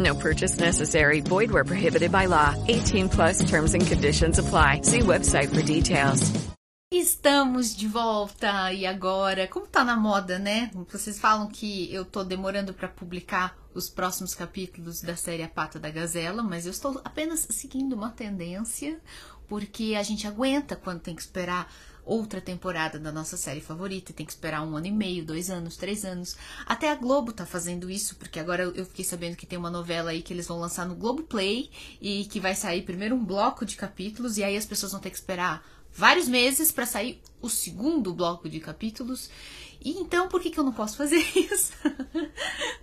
No purchase necessary. Void where prohibited by law. 18 plus terms and conditions apply. See website for details. Estamos de volta e agora, como tá na moda, né? Vocês falam que eu tô demorando para publicar os próximos capítulos da série A Pata da Gazela, mas eu estou apenas seguindo uma tendência, porque a gente aguenta quando tem que esperar outra temporada da nossa série favorita, tem que esperar um ano e meio, dois anos, três anos. Até a Globo tá fazendo isso, porque agora eu fiquei sabendo que tem uma novela aí que eles vão lançar no Globo Play e que vai sair primeiro um bloco de capítulos e aí as pessoas vão ter que esperar vários meses para sair o segundo bloco de capítulos. E então, por que, que eu não posso fazer isso?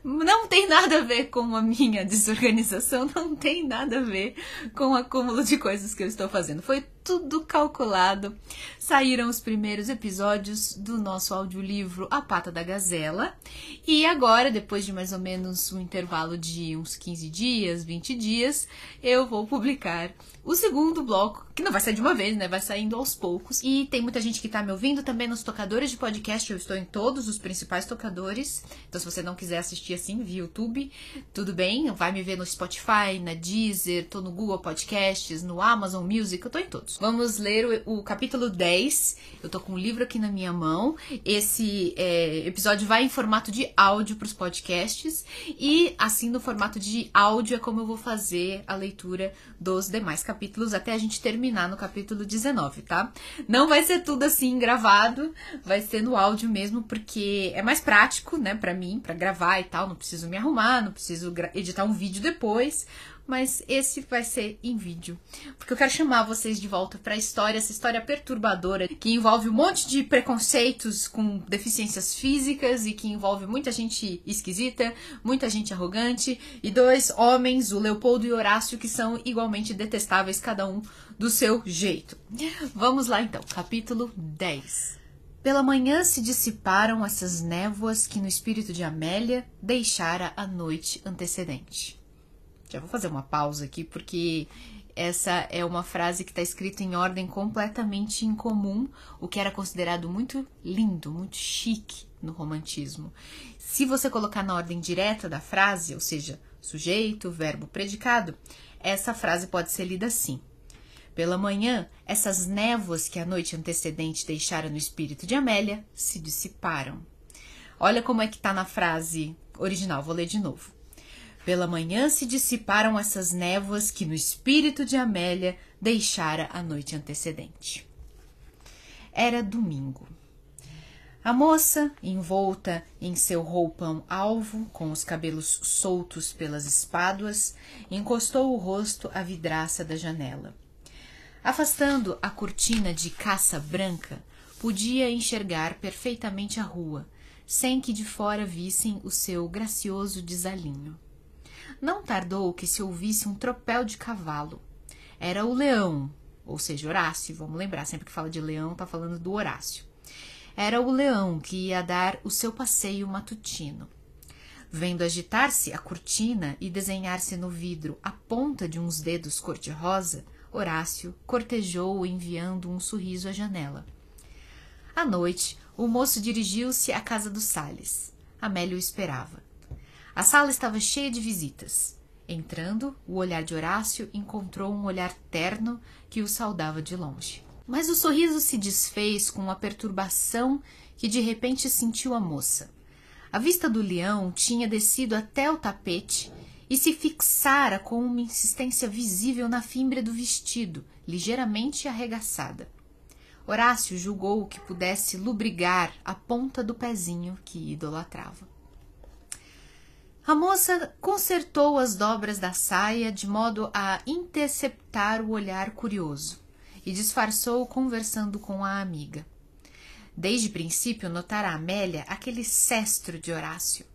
não tem nada a ver com a minha desorganização, não tem nada a ver com o acúmulo de coisas que eu estou fazendo. Foi tudo calculado. Saíram os primeiros episódios do nosso audiolivro A Pata da Gazela. E agora, depois de mais ou menos um intervalo de uns 15 dias, 20 dias, eu vou publicar o segundo bloco, que não vai sair de uma vez, né? Vai saindo aos poucos. E tem muita gente que tá me ouvindo também nos tocadores de podcast. Eu estou em todos os principais tocadores. Então, se você não quiser assistir assim via YouTube, tudo bem. Vai me ver no Spotify, na Deezer, tô no Google Podcasts, no Amazon Music, eu tô em todos. Vamos ler o, o capítulo 10. Eu tô com o livro aqui na minha mão. Esse é, episódio vai em formato de áudio para os podcasts. E assim, no formato de áudio, é como eu vou fazer a leitura dos demais capítulos até a gente terminar no capítulo 19, tá? Não vai ser tudo assim gravado, vai ser no áudio mesmo, porque é mais prático, né, para mim, para gravar e tal. Não preciso me arrumar, não preciso editar um vídeo depois mas esse vai ser em vídeo. Porque eu quero chamar vocês de volta para a história, essa história perturbadora que envolve um monte de preconceitos com deficiências físicas e que envolve muita gente esquisita, muita gente arrogante e dois homens, o Leopoldo e o Horácio, que são igualmente detestáveis, cada um do seu jeito. Vamos lá então, capítulo 10. Pela manhã se dissiparam essas névoas que no espírito de Amélia deixara a noite antecedente. Já vou fazer uma pausa aqui porque essa é uma frase que está escrita em ordem completamente incomum, o que era considerado muito lindo, muito chique no romantismo. Se você colocar na ordem direta da frase, ou seja, sujeito, verbo, predicado, essa frase pode ser lida assim. Pela manhã, essas névoas que a noite antecedente deixara no espírito de Amélia se dissiparam. Olha como é que está na frase original, vou ler de novo. Pela manhã se dissiparam essas névoas que no espírito de Amélia deixara a noite antecedente. Era domingo. A moça, envolta em seu roupão alvo, com os cabelos soltos pelas espáduas, encostou o rosto à vidraça da janela. Afastando a cortina de caça branca, podia enxergar perfeitamente a rua, sem que de fora vissem o seu gracioso desalinho. Não tardou que se ouvisse um tropel de cavalo. Era o leão, ou seja, Horácio, vamos lembrar, sempre que fala de leão, tá falando do Horácio. Era o leão que ia dar o seu passeio matutino. Vendo agitar-se a cortina e desenhar-se no vidro a ponta de uns dedos cor-de-rosa, Horácio cortejou enviando um sorriso à janela. À noite, o moço dirigiu-se à casa do Sales. Amélia o esperava. A sala estava cheia de visitas. Entrando, o olhar de Horácio encontrou um olhar terno que o saudava de longe. Mas o sorriso se desfez com uma perturbação que de repente sentiu a moça. A vista do leão tinha descido até o tapete e se fixara com uma insistência visível na fímbria do vestido, ligeiramente arregaçada. Horácio julgou que pudesse lubrigar a ponta do pezinho que idolatrava. A moça consertou as dobras da saia de modo a interceptar o olhar curioso e disfarçou conversando com a amiga. Desde princípio notara Amélia aquele cestro de Horácio.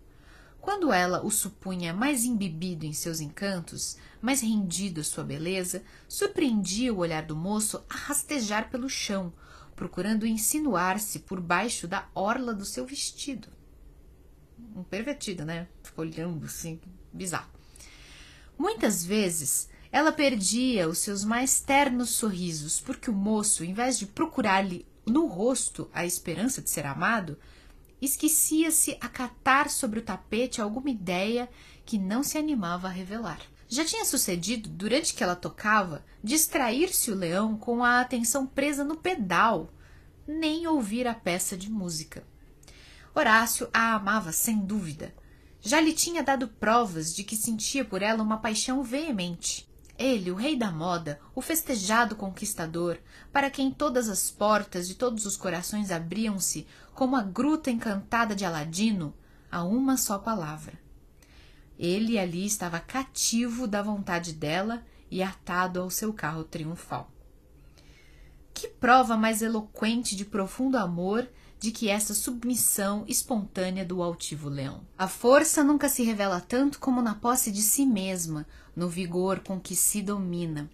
Quando ela o supunha mais embebido em seus encantos, mais rendido à sua beleza, surpreendia o olhar do moço a rastejar pelo chão, procurando insinuar-se por baixo da orla do seu vestido um pervertido, né? Ficou olhando assim, bizarro. Muitas vezes ela perdia os seus mais ternos sorrisos, porque o moço, em vez de procurar-lhe no rosto a esperança de ser amado, esquecia-se a catar sobre o tapete alguma ideia que não se animava a revelar. Já tinha sucedido, durante que ela tocava, distrair-se o leão com a atenção presa no pedal, nem ouvir a peça de música. Horácio a amava sem dúvida. Já lhe tinha dado provas de que sentia por ela uma paixão veemente. Ele, o rei da moda, o festejado conquistador, para quem todas as portas de todos os corações abriam-se como a gruta encantada de Aladino, a uma só palavra. Ele ali estava cativo da vontade dela e atado ao seu carro triunfal. Que prova mais eloquente de profundo amor de que essa submissão espontânea do altivo leão. A força nunca se revela tanto como na posse de si mesma, no vigor com que se domina.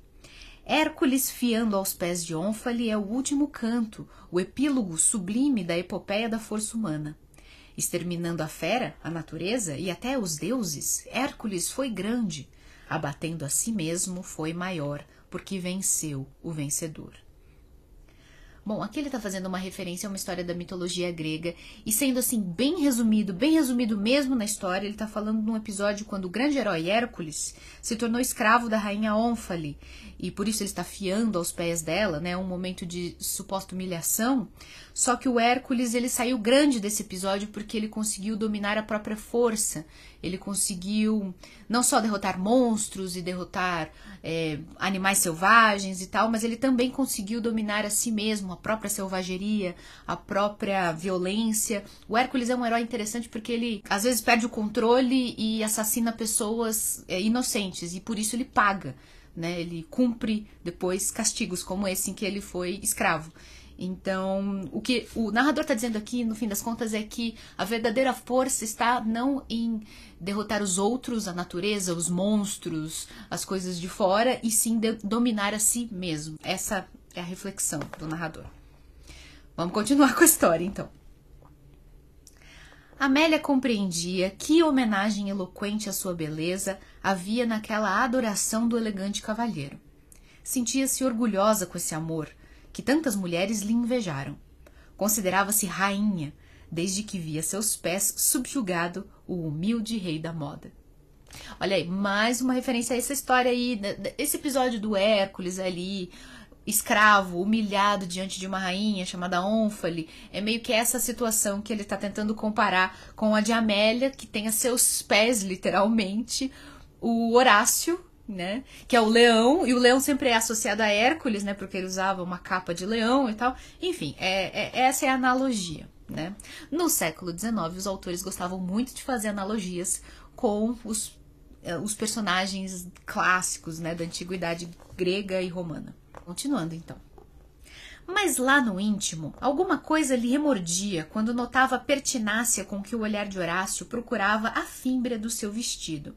Hércules fiando aos pés de Ônfale é o último canto, o epílogo sublime da epopeia da força humana. Exterminando a fera, a natureza e até os deuses, Hércules foi grande, abatendo a si mesmo foi maior, porque venceu o vencedor. Bom, aqui ele está fazendo uma referência a uma história da mitologia grega e sendo assim bem resumido, bem resumido mesmo na história, ele está falando de um episódio quando o grande herói Hércules se tornou escravo da rainha Ônfale e por isso ele está fiando aos pés dela, né? Um momento de suposta humilhação. Só que o Hércules ele saiu grande desse episódio porque ele conseguiu dominar a própria força. Ele conseguiu não só derrotar monstros e derrotar é, animais selvagens e tal, mas ele também conseguiu dominar a si mesmo, própria selvageria, a própria violência. O Hércules é um herói interessante porque ele às vezes perde o controle e assassina pessoas é, inocentes e por isso ele paga. Né, ele cumpre depois castigos como esse em que ele foi escravo. Então, o que o narrador está dizendo aqui, no fim das contas, é que a verdadeira força está não em derrotar os outros, a natureza, os monstros, as coisas de fora, e sim de dominar a si mesmo. Essa é a reflexão do narrador. Vamos continuar com a história, então. Amélia compreendia que homenagem eloquente à sua beleza havia naquela adoração do elegante cavalheiro. Sentia-se orgulhosa com esse amor, que tantas mulheres lhe invejaram. Considerava-se rainha, desde que via seus pés subjugado o humilde rei da moda. Olha aí, mais uma referência a essa história aí, né, esse episódio do Hércules ali, escravo, humilhado diante de uma rainha chamada Ônfale. É meio que essa situação que ele está tentando comparar com a de Amélia, que tem a seus pés, literalmente, o Horácio, né? Que é o leão, e o leão sempre é associado a Hércules, né? Porque ele usava uma capa de leão e tal. Enfim, é, é essa é a analogia, né? No século XIX, os autores gostavam muito de fazer analogias com os, é, os personagens clássicos, né? Da antiguidade grega e romana. Continuando, então. Mas lá no íntimo, alguma coisa lhe remordia quando notava a pertinácia com que o olhar de Horácio procurava a fímbria do seu vestido.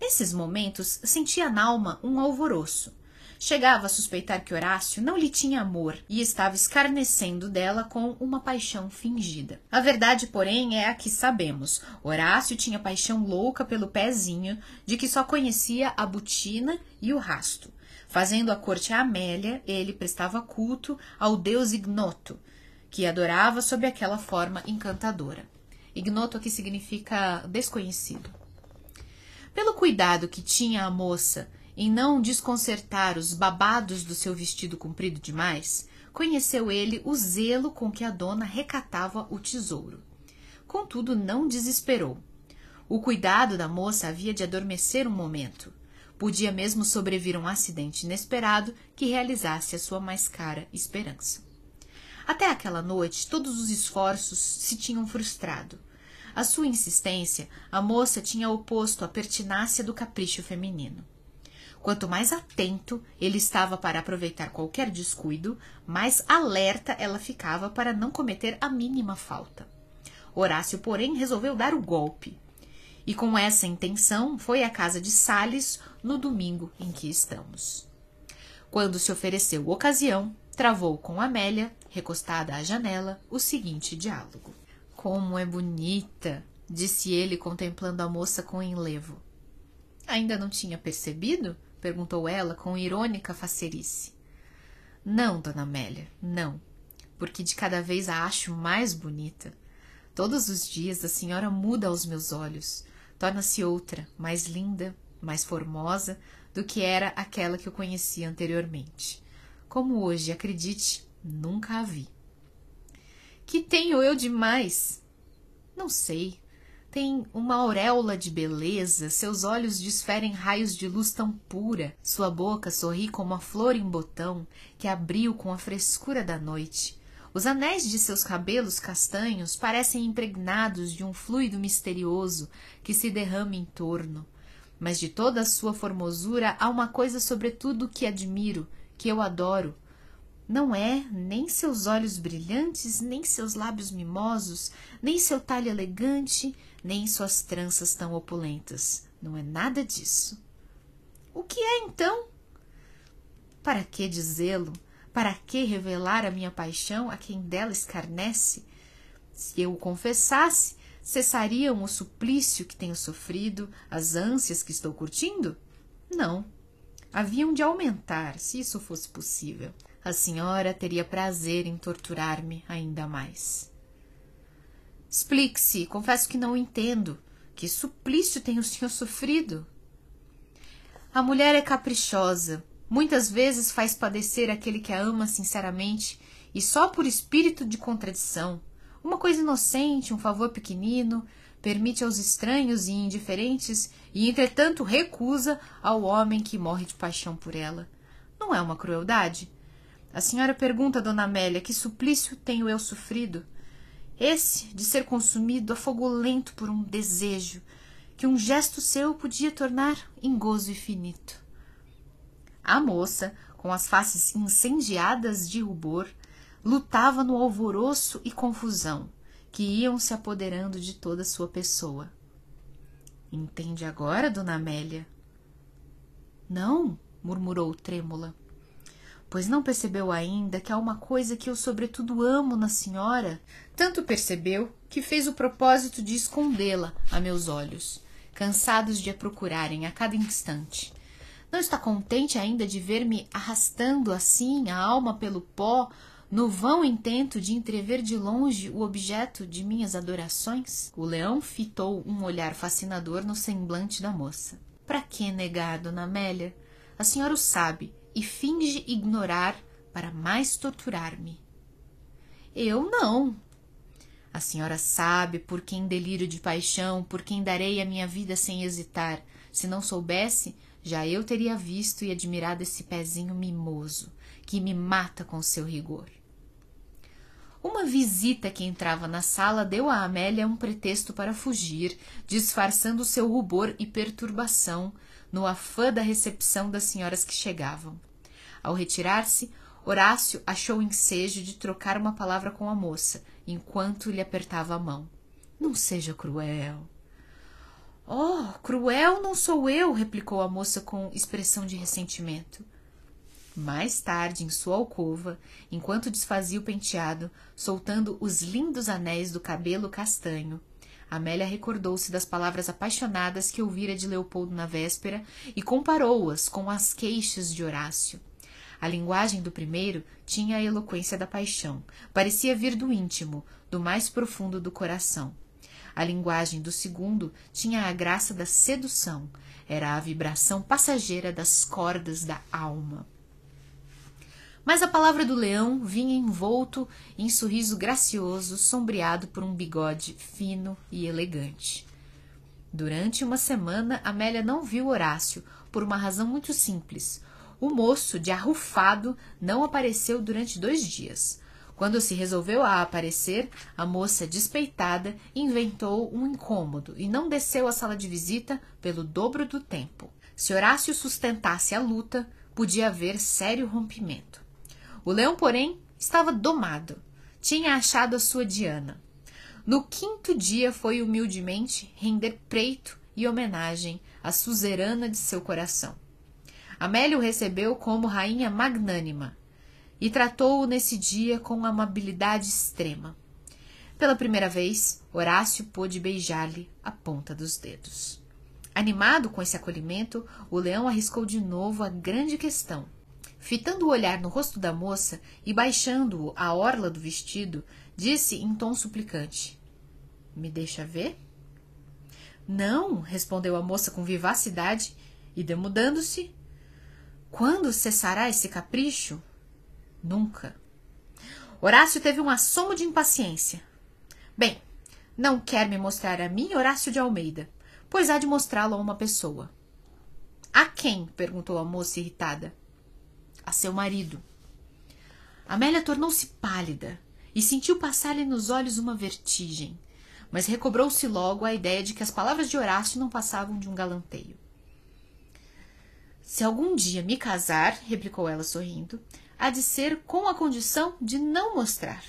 Nesses momentos, sentia na alma um alvoroço. Chegava a suspeitar que Horácio não lhe tinha amor e estava escarnecendo dela com uma paixão fingida. A verdade, porém, é a que sabemos. Horácio tinha paixão louca pelo pezinho, de que só conhecia a botina e o rasto. Fazendo a corte a Amélia, ele prestava culto ao deus Ignoto, que adorava sob aquela forma encantadora. Ignoto aqui significa desconhecido. Pelo cuidado que tinha a moça em não desconcertar os babados do seu vestido comprido demais, conheceu ele o zelo com que a dona recatava o tesouro. Contudo, não desesperou. O cuidado da moça havia de adormecer um momento. Podia mesmo sobrevir um acidente inesperado que realizasse a sua mais cara esperança. Até aquela noite, todos os esforços se tinham frustrado. A sua insistência, a moça tinha oposto à pertinácia do capricho feminino. Quanto mais atento ele estava para aproveitar qualquer descuido, mais alerta ela ficava para não cometer a mínima falta. Horácio, porém, resolveu dar o golpe. E com essa intenção foi à casa de Sales no domingo em que estamos. Quando se ofereceu ocasião, travou com Amélia, recostada à janela, o seguinte diálogo: Como é bonita! disse ele, contemplando a moça com enlevo. Ainda não tinha percebido? perguntou ela com irônica facerice. Não, dona Amélia, não, porque de cada vez a acho mais bonita. Todos os dias a senhora muda aos meus olhos, torna-se outra, mais linda, mais formosa do que era aquela que eu conhecia anteriormente. Como hoje, acredite, nunca a vi. Que tenho eu de mais? Não sei, tem uma auréola de beleza, seus olhos desferem raios de luz tão pura, sua boca sorri como a flor em botão que abriu com a frescura da noite. Os anéis de seus cabelos castanhos parecem impregnados de um fluido misterioso que se derrama em torno. Mas de toda a sua formosura há uma coisa sobretudo que admiro, que eu adoro, não é nem seus olhos brilhantes, nem seus lábios mimosos, nem seu talhe elegante, nem suas tranças tão opulentas. Não é nada disso. O que é então? Para que dizê-lo? Para que revelar a minha paixão a quem dela escarnece? Se eu o confessasse, cessariam o suplício que tenho sofrido, as ânsias que estou curtindo? Não. Haviam de aumentar, se isso fosse possível a senhora teria prazer em torturar-me ainda mais. Explique-se, confesso que não entendo. Que suplício tem o senhor sofrido? A mulher é caprichosa, muitas vezes faz padecer aquele que a ama sinceramente e só por espírito de contradição. Uma coisa inocente, um favor pequenino, permite aos estranhos e indiferentes e, entretanto, recusa ao homem que morre de paixão por ela. Não é uma crueldade? A senhora pergunta a Dona Amélia que suplício tenho eu sofrido? Esse de ser consumido a fogo lento por um desejo que um gesto seu podia tornar em gozo infinito. A moça, com as faces incendiadas de rubor, lutava no alvoroço e confusão que iam se apoderando de toda sua pessoa. Entende agora, Dona Amélia? Não, murmurou trêmula pois não percebeu ainda que há uma coisa que eu sobretudo amo na senhora. Tanto percebeu que fez o propósito de escondê-la a meus olhos, cansados de a procurarem a cada instante. Não está contente ainda de ver-me arrastando assim a alma pelo pó, no vão intento de entrever de longe o objeto de minhas adorações? O leão fitou um olhar fascinador no semblante da moça. Para que negar, dona Amélia? A senhora o sabe e finge ignorar para mais torturar-me. Eu não. A senhora sabe por quem delírio de paixão, por quem darei a minha vida sem hesitar. Se não soubesse, já eu teria visto e admirado esse pezinho mimoso, que me mata com seu rigor. Uma visita que entrava na sala deu a Amélia um pretexto para fugir, disfarçando seu rubor e perturbação no afã da recepção das senhoras que chegavam. Ao retirar-se, Horácio achou ensejo de trocar uma palavra com a moça, enquanto lhe apertava a mão. Não seja cruel. Oh, cruel não sou eu, replicou a moça com expressão de ressentimento. Mais tarde, em sua alcova, enquanto desfazia o penteado, soltando os lindos anéis do cabelo castanho, Amélia recordou-se das palavras apaixonadas que ouvira de Leopoldo na véspera e comparou-as com as queixas de Horácio. A linguagem do primeiro tinha a eloquência da paixão, parecia vir do íntimo, do mais profundo do coração. A linguagem do segundo tinha a graça da sedução, era a vibração passageira das cordas da alma. Mas a palavra do leão vinha envolto em sorriso gracioso, sombreado por um bigode fino e elegante. Durante uma semana, Amélia não viu Horácio, por uma razão muito simples. O moço, de arrufado, não apareceu durante dois dias. Quando se resolveu a aparecer, a moça despeitada inventou um incômodo e não desceu à sala de visita pelo dobro do tempo. Se Horácio sustentasse a luta, podia haver sério rompimento. O leão, porém, estava domado. Tinha achado a sua Diana. No quinto dia foi humildemente render preito e homenagem à suzerana de seu coração. Amélia o recebeu como rainha magnânima, e tratou-o nesse dia com amabilidade extrema. Pela primeira vez, Horácio pôde beijar-lhe a ponta dos dedos. Animado com esse acolhimento, o leão arriscou de novo a grande questão. Fitando o olhar no rosto da moça e baixando-o à orla do vestido, disse em tom suplicante: Me deixa ver? Não, respondeu a moça com vivacidade e, demudando-se, quando cessará esse capricho? Nunca. Horácio teve um assomo de impaciência. Bem, não quer me mostrar a mim, Horácio de Almeida, pois há de mostrá-lo a uma pessoa. A quem? perguntou a moça irritada. A seu marido. Amélia tornou-se pálida e sentiu passar-lhe nos olhos uma vertigem, mas recobrou-se logo à ideia de que as palavras de Horácio não passavam de um galanteio. Se algum dia me casar, replicou ela sorrindo, há de ser com a condição de não mostrar.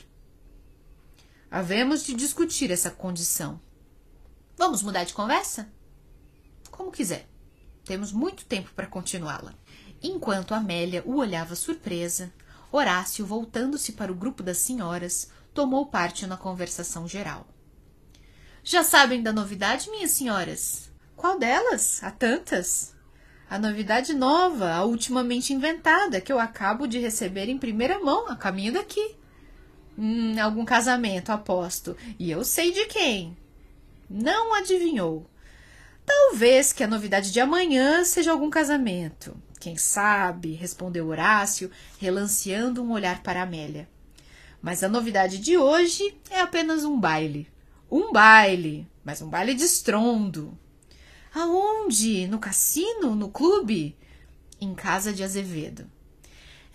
Havemos de discutir essa condição. Vamos mudar de conversa? Como quiser. Temos muito tempo para continuá-la. Enquanto Amélia o olhava surpresa, Horácio, voltando-se para o grupo das senhoras, tomou parte na conversação geral. Já sabem da novidade, minhas senhoras? Qual delas? Há tantas? A novidade nova, a ultimamente inventada, que eu acabo de receber em primeira mão, a caminho daqui. Hum, algum casamento, aposto. E eu sei de quem. Não adivinhou. Talvez que a novidade de amanhã seja algum casamento. Quem sabe, respondeu Horácio, relanceando um olhar para Amélia. Mas a novidade de hoje é apenas um baile. Um baile, mas um baile de estrondo. Aonde? No cassino? No clube? Em casa de Azevedo.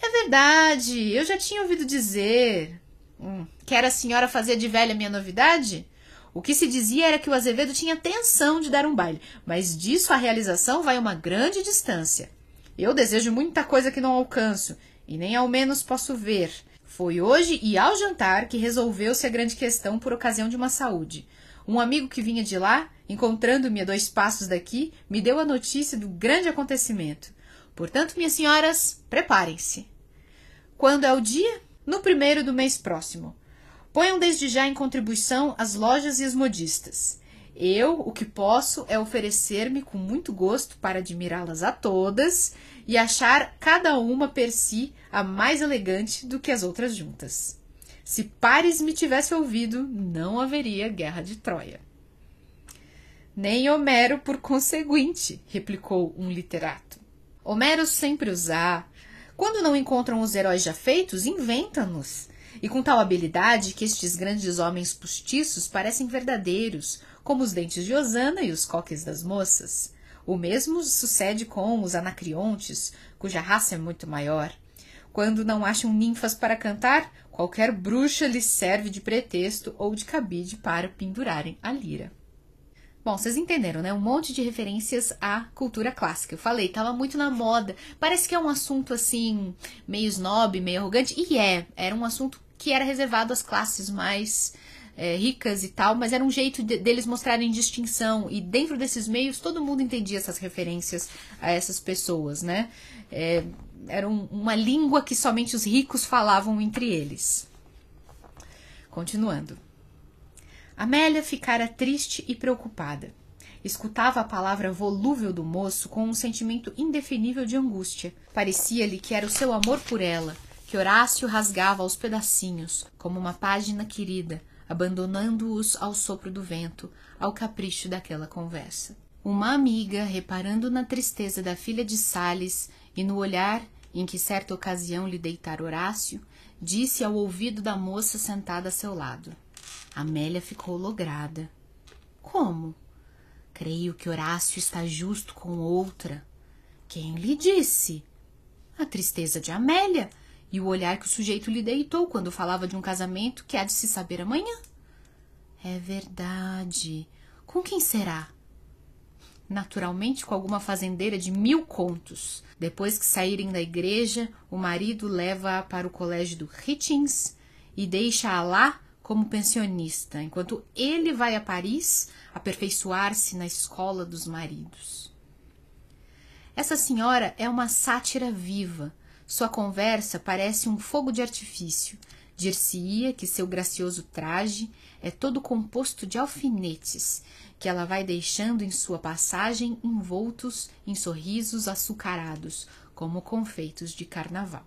É verdade, eu já tinha ouvido dizer. Hum, quer a senhora fazer de velha minha novidade? O que se dizia era que o Azevedo tinha tensão de dar um baile, mas disso a realização vai uma grande distância. Eu desejo muita coisa que não alcanço, e nem ao menos posso ver. Foi hoje e ao jantar que resolveu-se a grande questão por ocasião de uma saúde. Um amigo que vinha de lá, encontrando-me a dois passos daqui, me deu a notícia do grande acontecimento. Portanto, minhas senhoras, preparem-se. Quando é o dia? No primeiro do mês próximo. Ponham desde já em contribuição as lojas e as modistas. Eu, o que posso é oferecer-me com muito gosto para admirá-las a todas e achar cada uma per si a mais elegante do que as outras juntas. Se Paris me tivesse ouvido, não haveria guerra de Troia. Nem Homero, por conseguinte, replicou um literato. Homero sempre os há. Quando não encontram os heróis já feitos, inventa-nos. E com tal habilidade que estes grandes homens postiços parecem verdadeiros, como os dentes de Osana e os coques das moças. O mesmo sucede com os anacriontes, cuja raça é muito maior. Quando não acham ninfas para cantar, qualquer bruxa lhes serve de pretexto ou de cabide para pendurarem a lira. Bom, vocês entenderam, né? Um monte de referências à cultura clássica. Eu falei, tava muito na moda. Parece que é um assunto assim, meio snob, meio arrogante. E é, era um assunto que era reservado às classes mais é, ricas e tal, mas era um jeito de, deles mostrarem distinção. E dentro desses meios, todo mundo entendia essas referências a essas pessoas, né? É, era um, uma língua que somente os ricos falavam entre eles. Continuando. Amélia ficara triste e preocupada. Escutava a palavra volúvel do moço com um sentimento indefinível de angústia. Parecia-lhe que era o seu amor por ela, que Horácio rasgava aos pedacinhos, como uma página querida, abandonando-os ao sopro do vento, ao capricho daquela conversa. Uma amiga, reparando na tristeza da filha de Sales e no olhar em que certa ocasião lhe deitara Horácio, disse ao ouvido da moça sentada a seu lado. Amélia ficou lograda. Como? Creio que Horácio está justo com outra. Quem lhe disse? A tristeza de Amélia. e o olhar que o sujeito lhe deitou quando falava de um casamento que há de se saber amanhã. É verdade. Com quem será? Naturalmente com alguma fazendeira de mil contos. Depois que saírem da igreja, o marido leva-a para o colégio do Hitchings e deixa-a lá como pensionista, enquanto ele vai a Paris aperfeiçoar-se na escola dos maridos. Essa senhora é uma sátira viva. Sua conversa parece um fogo de artifício. Dir-se-ia que seu gracioso traje é todo composto de alfinetes, que ela vai deixando em sua passagem envoltos em sorrisos açucarados, como confeitos de carnaval.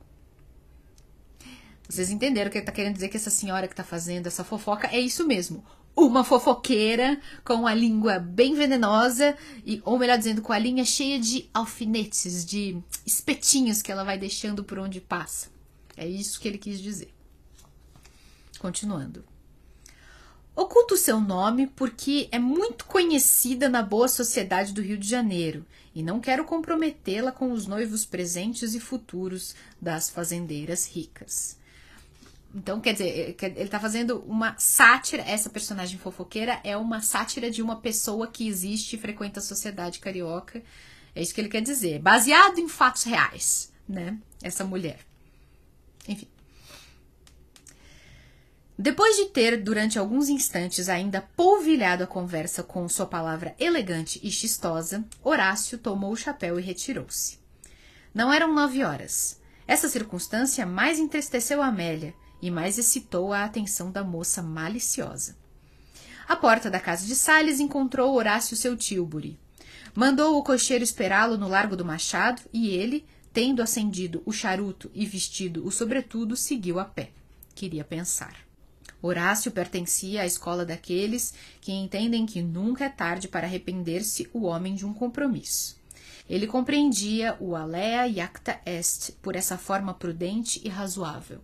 Vocês entenderam que ele está querendo dizer que essa senhora que está fazendo essa fofoca é isso mesmo. Uma fofoqueira com a língua bem venenosa, e, ou melhor dizendo, com a linha cheia de alfinetes, de espetinhos que ela vai deixando por onde passa. É isso que ele quis dizer. Continuando. Oculto seu nome porque é muito conhecida na boa sociedade do Rio de Janeiro e não quero comprometê-la com os noivos presentes e futuros das fazendeiras ricas. Então, quer dizer, é, ele está fazendo uma sátira. Essa personagem fofoqueira é uma sátira de uma pessoa que existe e frequenta a sociedade carioca. É isso que ele quer dizer. Baseado em fatos reais, né? Essa mulher. Enfim. Depois de ter, durante alguns instantes, ainda polvilhado a conversa com sua palavra elegante e chistosa, Horácio tomou o chapéu e retirou-se. Não eram nove horas. Essa circunstância mais entristeceu Amélia e mais excitou a atenção da moça maliciosa. À porta da casa de Salles encontrou Horácio seu Tilbury. Mandou o cocheiro esperá-lo no Largo do Machado e ele, tendo acendido o charuto e vestido o sobretudo, seguiu a pé. Queria pensar. Horácio pertencia à escola daqueles que entendem que nunca é tarde para arrepender-se o homem de um compromisso. Ele compreendia o alea iacta est por essa forma prudente e razoável.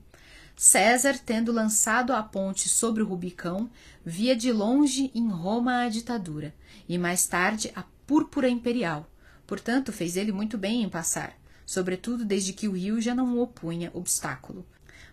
César, tendo lançado a ponte sobre o Rubicão, via de longe em Roma a ditadura, e mais tarde a púrpura imperial. Portanto, fez ele muito bem em passar, sobretudo desde que o rio já não opunha obstáculo.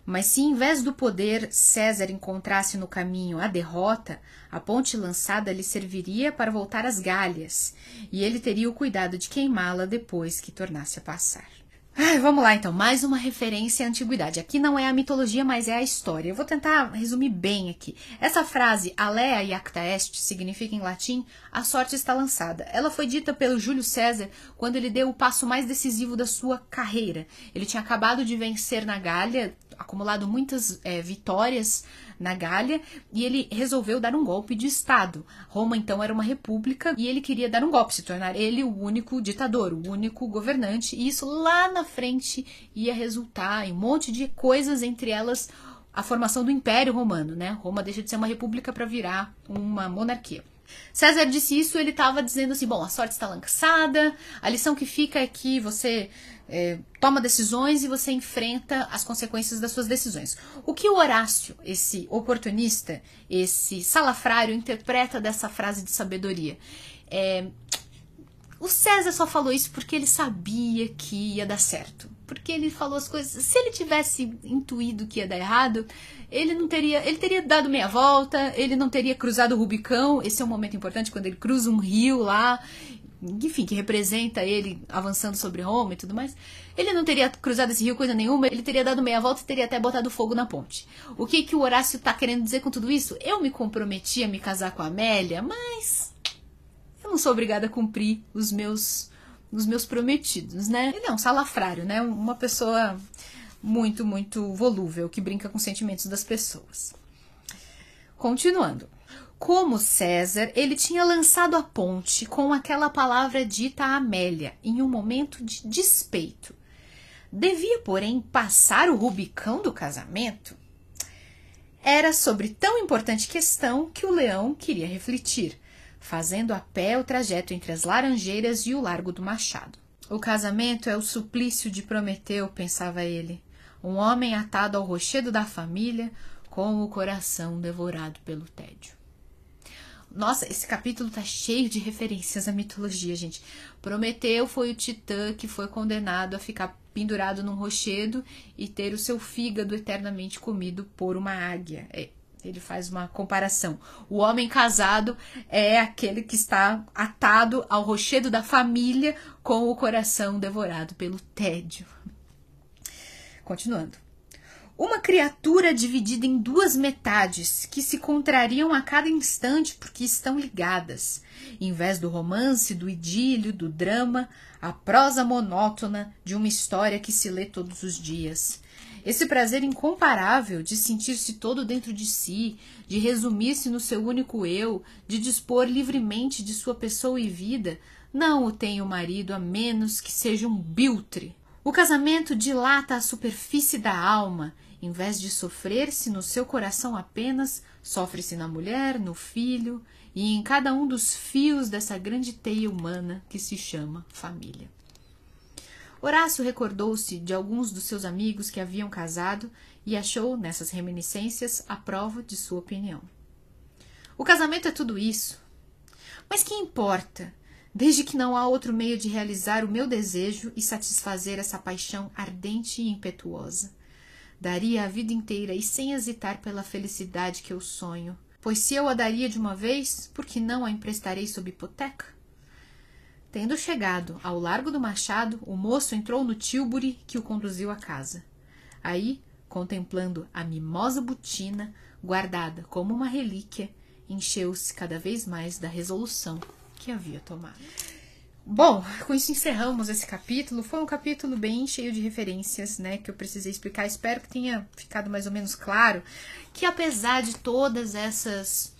Mas se em vez do poder César encontrasse no caminho a derrota, a ponte lançada lhe serviria para voltar às galhas, e ele teria o cuidado de queimá-la depois que tornasse a passar. Ai, vamos lá então, mais uma referência à antiguidade. Aqui não é a mitologia, mas é a história. Eu vou tentar resumir bem aqui. Essa frase, alea iacta est, significa em latim a sorte está lançada. Ela foi dita pelo Júlio César quando ele deu o passo mais decisivo da sua carreira. Ele tinha acabado de vencer na Gália, acumulado muitas é, vitórias na Gália e ele resolveu dar um golpe de Estado. Roma então era uma república e ele queria dar um golpe, se tornar ele o único ditador, o único governante, e isso lá na frente ia resultar em um monte de coisas, entre elas a formação do Império Romano, né? Roma deixa de ser uma república para virar uma monarquia. César disse isso, ele estava dizendo assim: bom, a sorte está lançada, a lição que fica é que você é, toma decisões e você enfrenta as consequências das suas decisões. O que o Horácio, esse oportunista, esse salafrário, interpreta dessa frase de sabedoria? É, o César só falou isso porque ele sabia que ia dar certo. Porque ele falou as coisas. Se ele tivesse intuído que ia dar errado, ele não teria. Ele teria dado meia volta, ele não teria cruzado o Rubicão. Esse é um momento importante quando ele cruza um rio lá enfim, que representa ele avançando sobre Roma e tudo mais, ele não teria cruzado esse rio coisa nenhuma, ele teria dado meia volta e teria até botado fogo na ponte. O que que o Horácio está querendo dizer com tudo isso? Eu me comprometi a me casar com a Amélia, mas eu não sou obrigada a cumprir os meus os meus prometidos, né? Ele é um salafrário, né? Uma pessoa muito, muito volúvel, que brinca com os sentimentos das pessoas. Continuando. Como César, ele tinha lançado a ponte com aquela palavra dita a Amélia em um momento de despeito. Devia, porém, passar o Rubicão do casamento? Era sobre tão importante questão que o leão queria refletir, fazendo a pé o trajeto entre as Laranjeiras e o Largo do Machado. O casamento é o suplício de Prometeu, pensava ele. Um homem atado ao rochedo da família, com o coração devorado pelo tédio. Nossa, esse capítulo tá cheio de referências à mitologia, gente. Prometeu foi o titã que foi condenado a ficar pendurado num rochedo e ter o seu fígado eternamente comido por uma águia. É, ele faz uma comparação. O homem casado é aquele que está atado ao rochedo da família com o coração devorado pelo tédio. Continuando. Uma criatura dividida em duas metades que se contrariam a cada instante porque estão ligadas. Em vez do romance, do idílio, do drama, a prosa monótona de uma história que se lê todos os dias. Esse prazer incomparável de sentir-se todo dentro de si, de resumir-se no seu único eu, de dispor livremente de sua pessoa e vida, não o tem o marido a menos que seja um biltre. O casamento dilata a superfície da alma em vez de sofrer-se no seu coração apenas, sofre-se na mulher, no filho e em cada um dos fios dessa grande teia humana que se chama família. Horácio recordou-se de alguns dos seus amigos que haviam casado e achou nessas reminiscências a prova de sua opinião. O casamento é tudo isso. Mas que importa, desde que não há outro meio de realizar o meu desejo e satisfazer essa paixão ardente e impetuosa? Daria a vida inteira e sem hesitar pela felicidade que eu sonho. Pois se eu a daria de uma vez, por que não a emprestarei sob hipoteca? Tendo chegado ao Largo do Machado, o moço entrou no tilbury que o conduziu à casa. Aí, contemplando a mimosa botina, guardada como uma relíquia, encheu-se cada vez mais da resolução que havia tomado. Bom, com isso encerramos esse capítulo. Foi um capítulo bem cheio de referências, né, que eu precisei explicar. Espero que tenha ficado mais ou menos claro que apesar de todas essas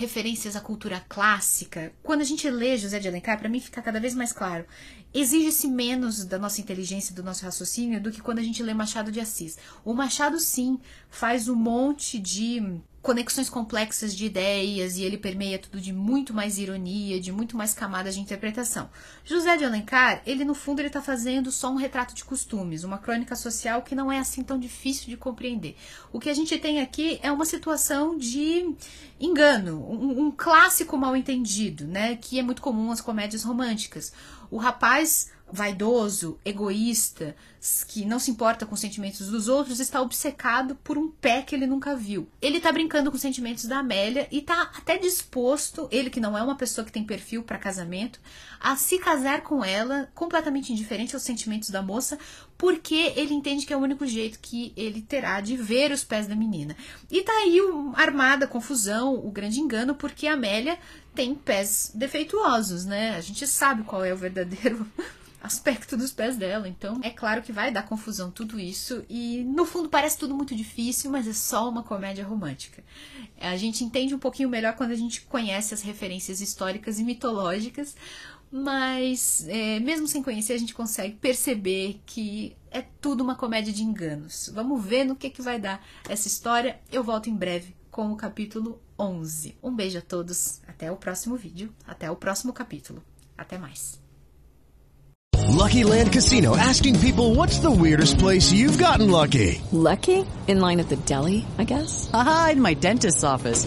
referências à cultura clássica, quando a gente lê José de Alencar, para mim fica cada vez mais claro. Exige-se menos da nossa inteligência, do nosso raciocínio, do que quando a gente lê Machado de Assis. O Machado, sim, faz um monte de conexões complexas de ideias e ele permeia tudo de muito mais ironia, de muito mais camadas de interpretação. José de Alencar, ele no fundo ele está fazendo só um retrato de costumes, uma crônica social que não é assim tão difícil de compreender. O que a gente tem aqui é uma situação de engano, um, um clássico mal entendido, né, que é muito comum nas comédias românticas. O rapaz vaidoso, egoísta, que não se importa com os sentimentos dos outros, está obcecado por um pé que ele nunca viu. Ele está brincando com os sentimentos da Amélia e está até disposto, ele que não é uma pessoa que tem perfil para casamento, a se casar com ela, completamente indiferente aos sentimentos da moça, porque ele entende que é o único jeito que ele terá de ver os pés da menina. E tá aí armada confusão, o grande engano, porque a Amélia tem pés defeituosos, né? A gente sabe qual é o verdadeiro aspecto dos pés dela. Então, é claro que vai dar confusão tudo isso. E no fundo parece tudo muito difícil, mas é só uma comédia romântica. A gente entende um pouquinho melhor quando a gente conhece as referências históricas e mitológicas. Mas, é, mesmo sem conhecer, a gente consegue perceber que é tudo uma comédia de enganos. Vamos ver no que, que vai dar essa história. Eu volto em breve com o capítulo 11. Um beijo a todos, até o próximo vídeo, até o próximo capítulo. Até mais. Lucky Land Casino asking people what's the weirdest place you've gotten lucky? Lucky? In line at the deli, I guess? Aha, in my dentist's office.